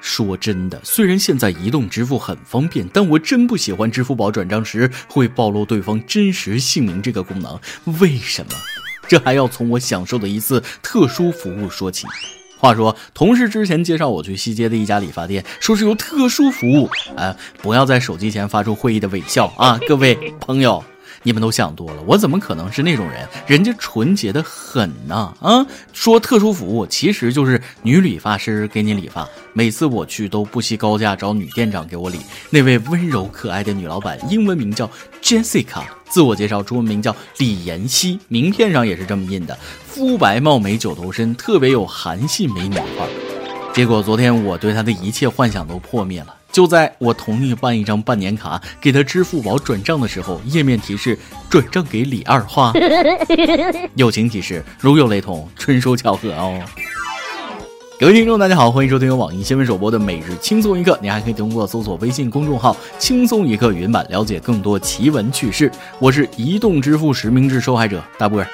说真的，虽然现在移动支付很方便，但我真不喜欢支付宝转账时会暴露对方真实姓名这个功能。为什么？这还要从我享受的一次特殊服务说起。话说，同事之前介绍我去西街的一家理发店，说是有特殊服务。哎，不要在手机前发出会议的微笑啊，各位朋友。你们都想多了，我怎么可能是那种人？人家纯洁的很呐！啊，说特殊服务，其实就是女理发师给你理发。每次我去都不惜高价找女店长给我理。那位温柔可爱的女老板，英文名叫 Jessica，自我介绍中文名叫李妍希，名片上也是这么印的。肤白貌美，九头身，特别有韩系美女范儿。结果昨天我对她的一切幻想都破灭了。就在我同意办一张半年卡给他支付宝转账的时候，页面提示转账给李二花。友情提示：如有雷同，纯属巧合哦。各位听众，大家好，欢迎收听由网易新闻首播的每日轻松一刻。你还可以通过搜索微信公众号“轻松一刻”云版了解更多奇闻趣事。我是移动支付实名制受害者大波儿。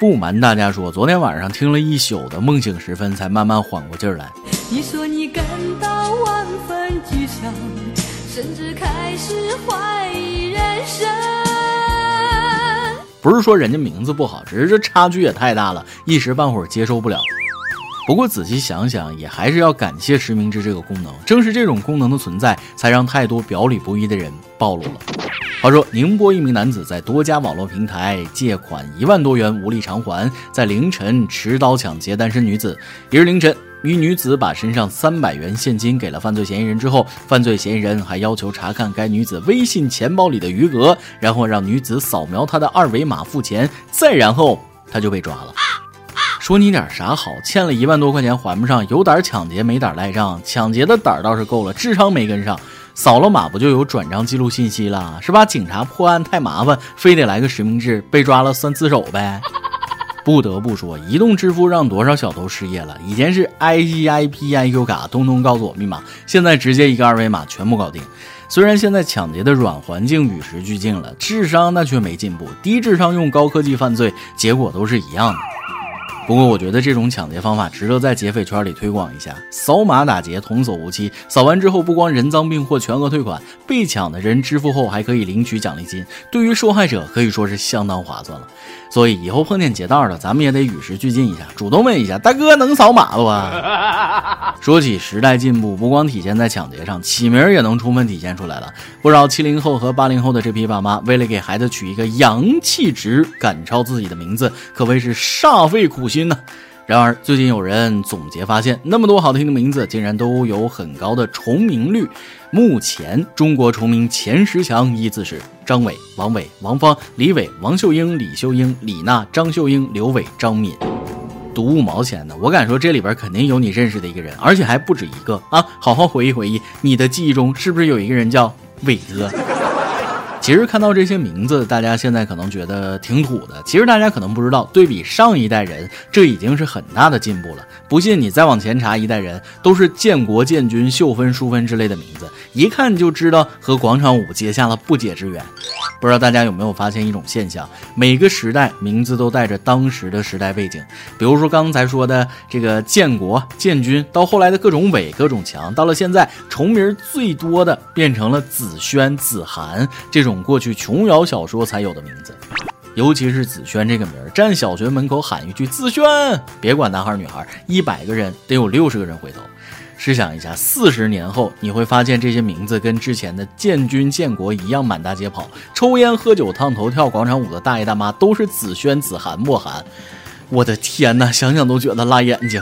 不瞒大家说，昨天晚上听了一宿的梦醒时分，才慢慢缓过劲儿来。你说你至开始怀疑人生。不是说人家名字不好，只是这差距也太大了，一时半会儿接受不了。不过仔细想想，也还是要感谢实名制这个功能。正是这种功能的存在，才让太多表里不一的人暴露了。话说，宁波一名男子在多家网络平台借款一万多元无力偿还，在凌晨持刀抢劫单身女子。一日凌晨，一女子把身上三百元现金给了犯罪嫌疑人之后，犯罪嫌疑人还要求查看该女子微信钱包里的余额，然后让女子扫描他的二维码付钱，再然后他就被抓了。说你点啥好？欠了一万多块钱还不上，有胆抢劫没胆赖账？抢劫的胆倒是够了，智商没跟上。扫了码不就有转账记录信息了，是吧？警察破案太麻烦，非得来个实名制，被抓了算自首呗。不得不说，移动支付让多少小偷失业了。以前是 I G I P I Q 卡，通通告诉我密码，现在直接一个二维码全部搞定。虽然现在抢劫的软环境与时俱进了，智商那却没进步，低智商用高科技犯罪，结果都是一样的。不过我觉得这种抢劫方法值得在劫匪圈里推广一下，扫码打劫童叟无欺，扫完之后不光人赃并获，全额退款，被抢的人支付后还可以领取奖励金，对于受害者可以说是相当划算了。所以以后碰见劫道的，咱们也得与时俱进一下，主动问一下大哥能扫码不啊？说起时代进步，不光体现在抢劫上，起名也能充分体现出来了。不少七零后和八零后的这批爸妈，为了给孩子取一个洋气值赶超自己的名字，可谓是煞费苦心呢。然而，最近有人总结发现，那么多好听的名字，竟然都有很高的重名率。目前，中国重名前十强依次是张伟、王伟、王芳、李伟、王秀英、李秀英、李娜、张秀英、刘伟、张敏。读五毛钱的，我敢说这里边肯定有你认识的一个人，而且还不止一个啊！好好回忆回忆，你的记忆中是不是有一个人叫伟哥？其实看到这些名字，大家现在可能觉得挺土的。其实大家可能不知道，对比上一代人，这已经是很大的进步了。不信你再往前查一代人，都是建国、建军、秀芬、淑芬之类的名字，一看就知道和广场舞结下了不解之缘。不知道大家有没有发现一种现象？每个时代名字都带着当时的时代背景。比如说刚才说的这个建国、建军，到后来的各种伟、各种强，到了现在重名最多的变成了子轩、子涵这种。过去琼瑶小说才有的名字，尤其是子轩这个名儿，站小学门口喊一句“子轩”，别管男孩女孩，一百个人得有六十个人回头。试想一下，四十年后你会发现这些名字跟之前的建军建国一样满大街跑，抽烟喝酒烫头跳广场舞的大爷大妈都是子轩子涵莫涵。我的天哪，想想都觉得辣眼睛。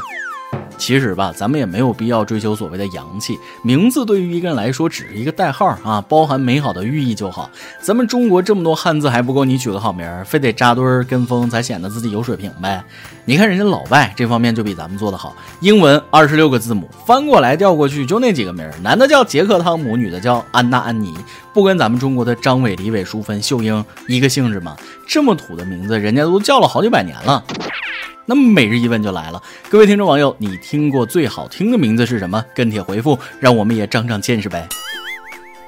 其实吧，咱们也没有必要追求所谓的洋气。名字对于一个人来说只是一个代号啊，包含美好的寓意就好。咱们中国这么多汉字还不够你取个好名儿，非得扎堆儿跟风才显得自己有水平呗？你看人家老外这方面就比咱们做得好。英文二十六个字母，翻过来调过去就那几个名儿，男的叫杰克汤姆，女的叫安娜安妮，不跟咱们中国的张伟、李伟、淑芬、秀英一个性质吗？这么土的名字，人家都叫了好几百年了。那么每日一问就来了，各位听众网友，你听过最好听的名字是什么？跟帖回复，让我们也长长见识呗。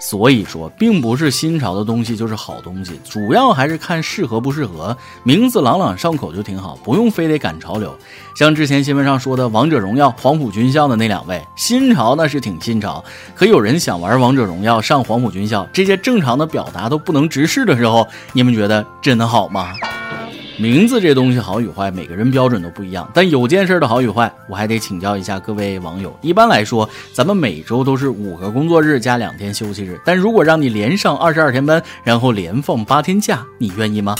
所以说，并不是新潮的东西就是好东西，主要还是看适合不适合。名字朗朗上口就挺好，不用非得赶潮流。像之前新闻上说的《王者荣耀》黄埔军校的那两位，新潮那是挺新潮，可有人想玩《王者荣耀》上黄埔军校，这些正常的表达都不能直视的时候，你们觉得真的好吗？名字这东西好与坏，每个人标准都不一样。但有件事的好与坏，我还得请教一下各位网友。一般来说，咱们每周都是五个工作日加两天休息日。但如果让你连上二十二天班，然后连放八天假，你愿意吗？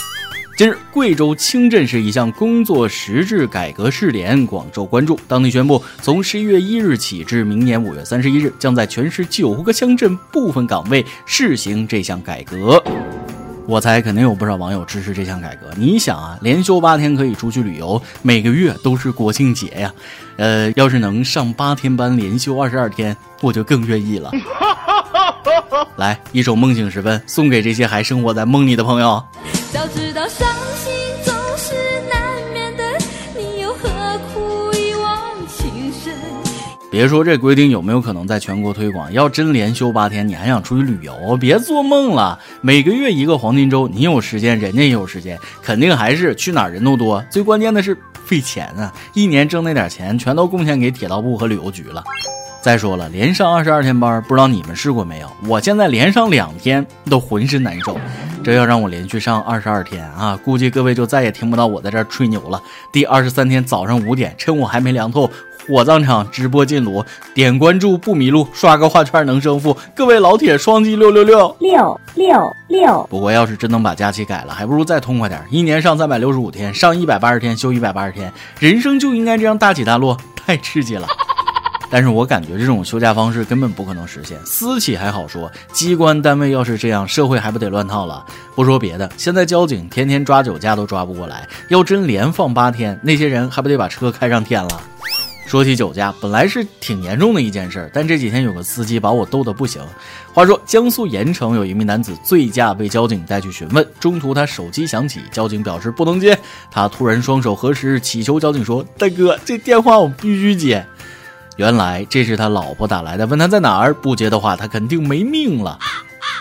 近日，贵州清镇市一项工作实质改革试点广受关注。当地宣布，从十一月一日起至明年五月三十一日，将在全市九个乡镇部分岗位试行这项改革。我猜肯定有不少网友支持这项改革。你想啊，连休八天可以出去旅游，每个月都是国庆节呀。呃，要是能上八天班，连休二十二天，我就更愿意了。来，一首《梦醒时分》送给这些还生活在梦里的朋友。早知道伤心别说这规定有没有可能在全国推广，要真连休八天，你还想出去旅游？别做梦了！每个月一个黄金周，你有时间，人家也有时间，肯定还是去哪儿人都多。最关键的是费钱啊！一年挣那点钱，全都贡献给铁道部和旅游局了。再说了，连上二十二天班，不知道你们试过没有？我现在连上两天都浑身难受。这要让我连续上二十二天啊，估计各位就再也听不到我在这吹牛了。第二十三天早上五点，趁我还没凉透。火葬场直播进炉，点关注不迷路，刷个画圈能胜负。各位老铁，双击六六六六六六。不过要是真能把假期改了，还不如再痛快点，一年上三百六十五天，上一百八十天，休一百八十天，人生就应该这样大起大落，太刺激了。但是我感觉这种休假方式根本不可能实现。私企还好说，机关单位要是这样，社会还不得乱套了？不说别的，现在交警天天抓酒驾都抓不过来，要真连放八天，那些人还不得把车开上天了？说起酒驾，本来是挺严重的一件事，但这几天有个司机把我逗得不行。话说，江苏盐城有一名男子醉驾被交警带去询问，中途他手机响起，交警表示不能接，他突然双手合十，祈求交警说：“大哥，这电话我必须接。”原来这是他老婆打来的，问他在哪儿，不接的话他肯定没命了。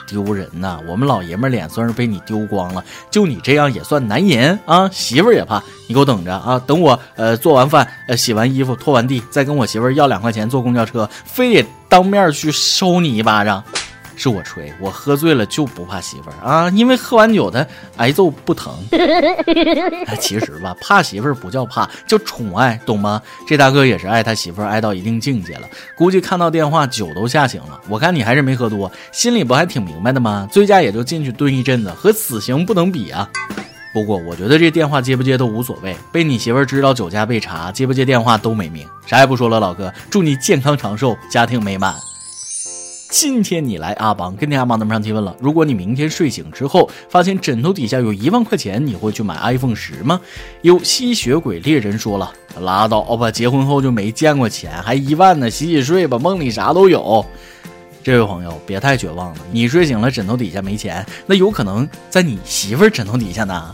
丢人呐！我们老爷们脸算是被你丢光了，就你这样也算男人啊！媳妇儿也怕，你给我等着啊！等我呃做完饭，呃洗完衣服，拖完地，再跟我媳妇儿要两块钱坐公交车，非得当面去收你一巴掌。是我吹，我喝醉了就不怕媳妇儿啊，因为喝完酒他挨揍不疼。其实吧，怕媳妇儿不叫怕，叫宠爱，懂吗？这大哥也是爱他媳妇儿爱到一定境界了，估计看到电话酒都吓醒了。我看你还是没喝多，心里不还挺明白的吗？醉驾也就进去蹲一阵子，和死刑不能比啊。不过我觉得这电话接不接都无所谓，被你媳妇儿知道酒驾被查，接不接电话都没命。啥也不说了，老哥，祝你健康长寿，家庭美满。今天你来阿邦跟天阿邦咱们上提问了，如果你明天睡醒之后发现枕头底下有一万块钱，你会去买 iPhone 十吗？有吸血鬼猎人说了，拉倒吧，结婚后就没见过钱，还一万呢，洗洗睡吧，梦里啥都有。这位朋友别太绝望了，你睡醒了枕头底下没钱，那有可能在你媳妇儿枕头底下呢。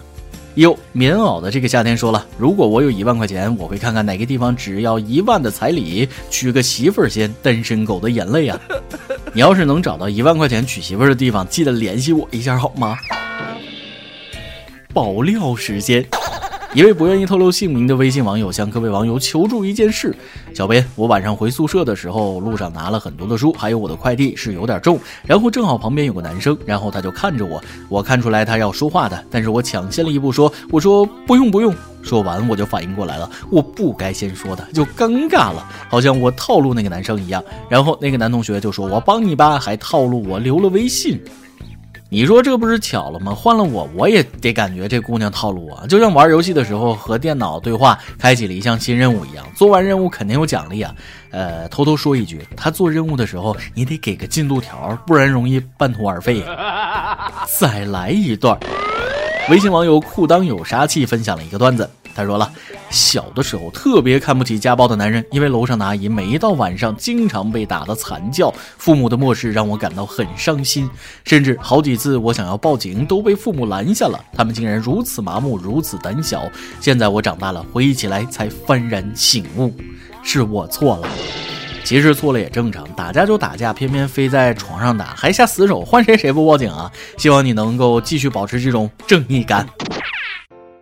有棉袄的这个夏天说了，如果我有一万块钱，我会看看哪个地方只要一万的彩礼，娶个媳妇儿先。单身狗的眼泪啊！你要是能找到一万块钱娶媳妇的地方，记得联系我一下好吗？爆料时间。一位不愿意透露姓名的微信网友向各位网友求助一件事：小编，我晚上回宿舍的时候，路上拿了很多的书，还有我的快递是有点重，然后正好旁边有个男生，然后他就看着我，我看出来他要说话的，但是我抢先了一步说，我说不用不用，说完我就反应过来了，我不该先说的，就尴尬了，好像我套路那个男生一样，然后那个男同学就说我帮你吧，还套路我留了微信。你说这不是巧了吗？换了我，我也得感觉这姑娘套路啊，就像玩游戏的时候和电脑对话，开启了一项新任务一样。做完任务肯定有奖励啊。呃，偷偷说一句，他做任务的时候你得给个进度条，不然容易半途而废。再来一段。微信网友裤裆有杀气分享了一个段子。他说了，小的时候特别看不起家暴的男人，因为楼上的阿姨每一到晚上经常被打得惨叫，父母的漠视让我感到很伤心，甚至好几次我想要报警都被父母拦下了，他们竟然如此麻木，如此胆小。现在我长大了，回忆起来才幡然醒悟，是我错了。其实错了也正常，打架就打架，偏偏非在床上打，还下死手，换谁谁不报警啊？希望你能够继续保持这种正义感。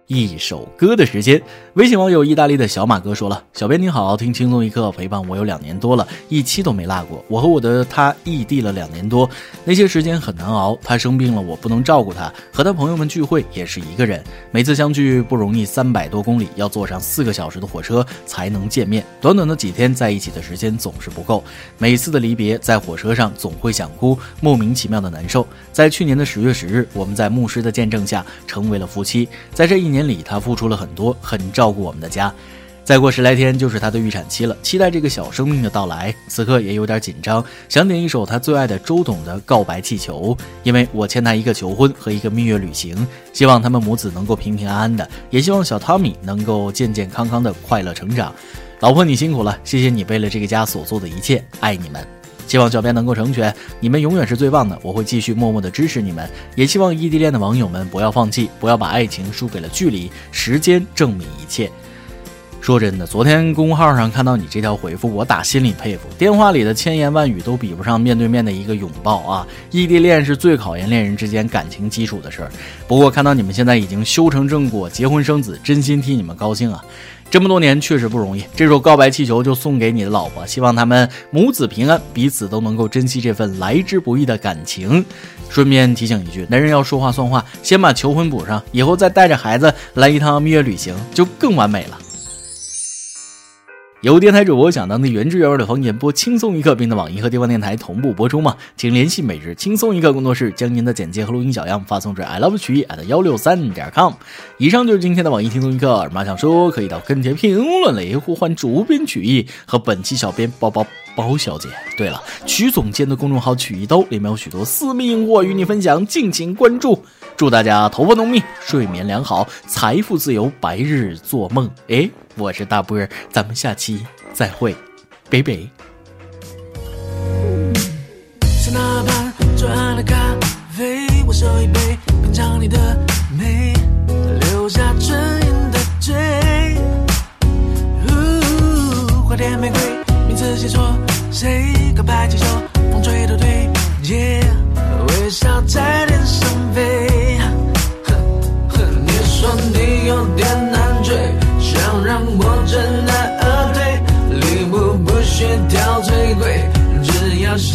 一首歌的时间，微信网友意大利的小马哥说了：“小编你好，听轻松一刻陪伴我有两年多了，一期都没落过。我和我的他异地了两年多，那些时间很难熬。他生病了，我不能照顾他，和他朋友们聚会也是一个人。每次相聚不容易，三百多公里要坐上四个小时的火车才能见面。短短的几天在一起的时间总是不够。每次的离别，在火车上总会想哭，莫名其妙的难受。在去年的十月十日，我们在牧师的见证下成为了夫妻。在这一年。”里，他付出了很多，很照照顾我们的家。再过十来天就是他的预产期了，期待这个小生命的到来。此刻也有点紧张，想点一首他最爱的周董的《告白气球》，因为我欠他一个求婚和一个蜜月旅行。希望他们母子能够平平安安的，也希望小汤米能够健健康康的快乐成长。老婆，你辛苦了，谢谢你为了这个家所做的一切，爱你们。希望小编能够成全，你们永远是最棒的，我会继续默默的支持你们。也希望异地恋的网友们不要放弃，不要把爱情输给了距离，时间证明一切。说真的，昨天公号上看到你这条回复，我打心里佩服。电话里的千言万语都比不上面对面的一个拥抱啊！异地恋是最考验恋人之间感情基础的事儿。不过看到你们现在已经修成正果，结婚生子，真心替你们高兴啊！这么多年确实不容易，这首告白气球就送给你的老婆，希望他们母子平安，彼此都能够珍惜这份来之不易的感情。顺便提醒一句，男人要说话算话，先把求婚补上，以后再带着孩子来一趟蜜月旅行，就更完美了。有电台主播想当地原汁原味的方言播轻松一刻，并在网易和地方电台同步播出吗？请联系每日轻松一刻工作室，将您的简介和录音小样发送至 i love 曲艺 at 幺六三点 com。以上就是今天的网易轻松一刻，耳妈想说可以到跟帖评论里呼唤主编曲艺和本期小编包包包小姐。对了，曲总监的公众号曲一刀里面有许多私密硬货与你分享，敬请关注。祝大家头发浓密，睡眠良好，财富自由，白日做梦。哎。我是大波，咱们下期再会，拜拜。在那畔左岸的咖啡，我手一杯，品尝你的美，只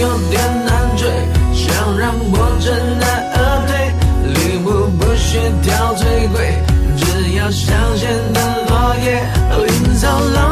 有点难追想让我知难而退礼物不需挑最贵只要香榭的落叶喔营造浪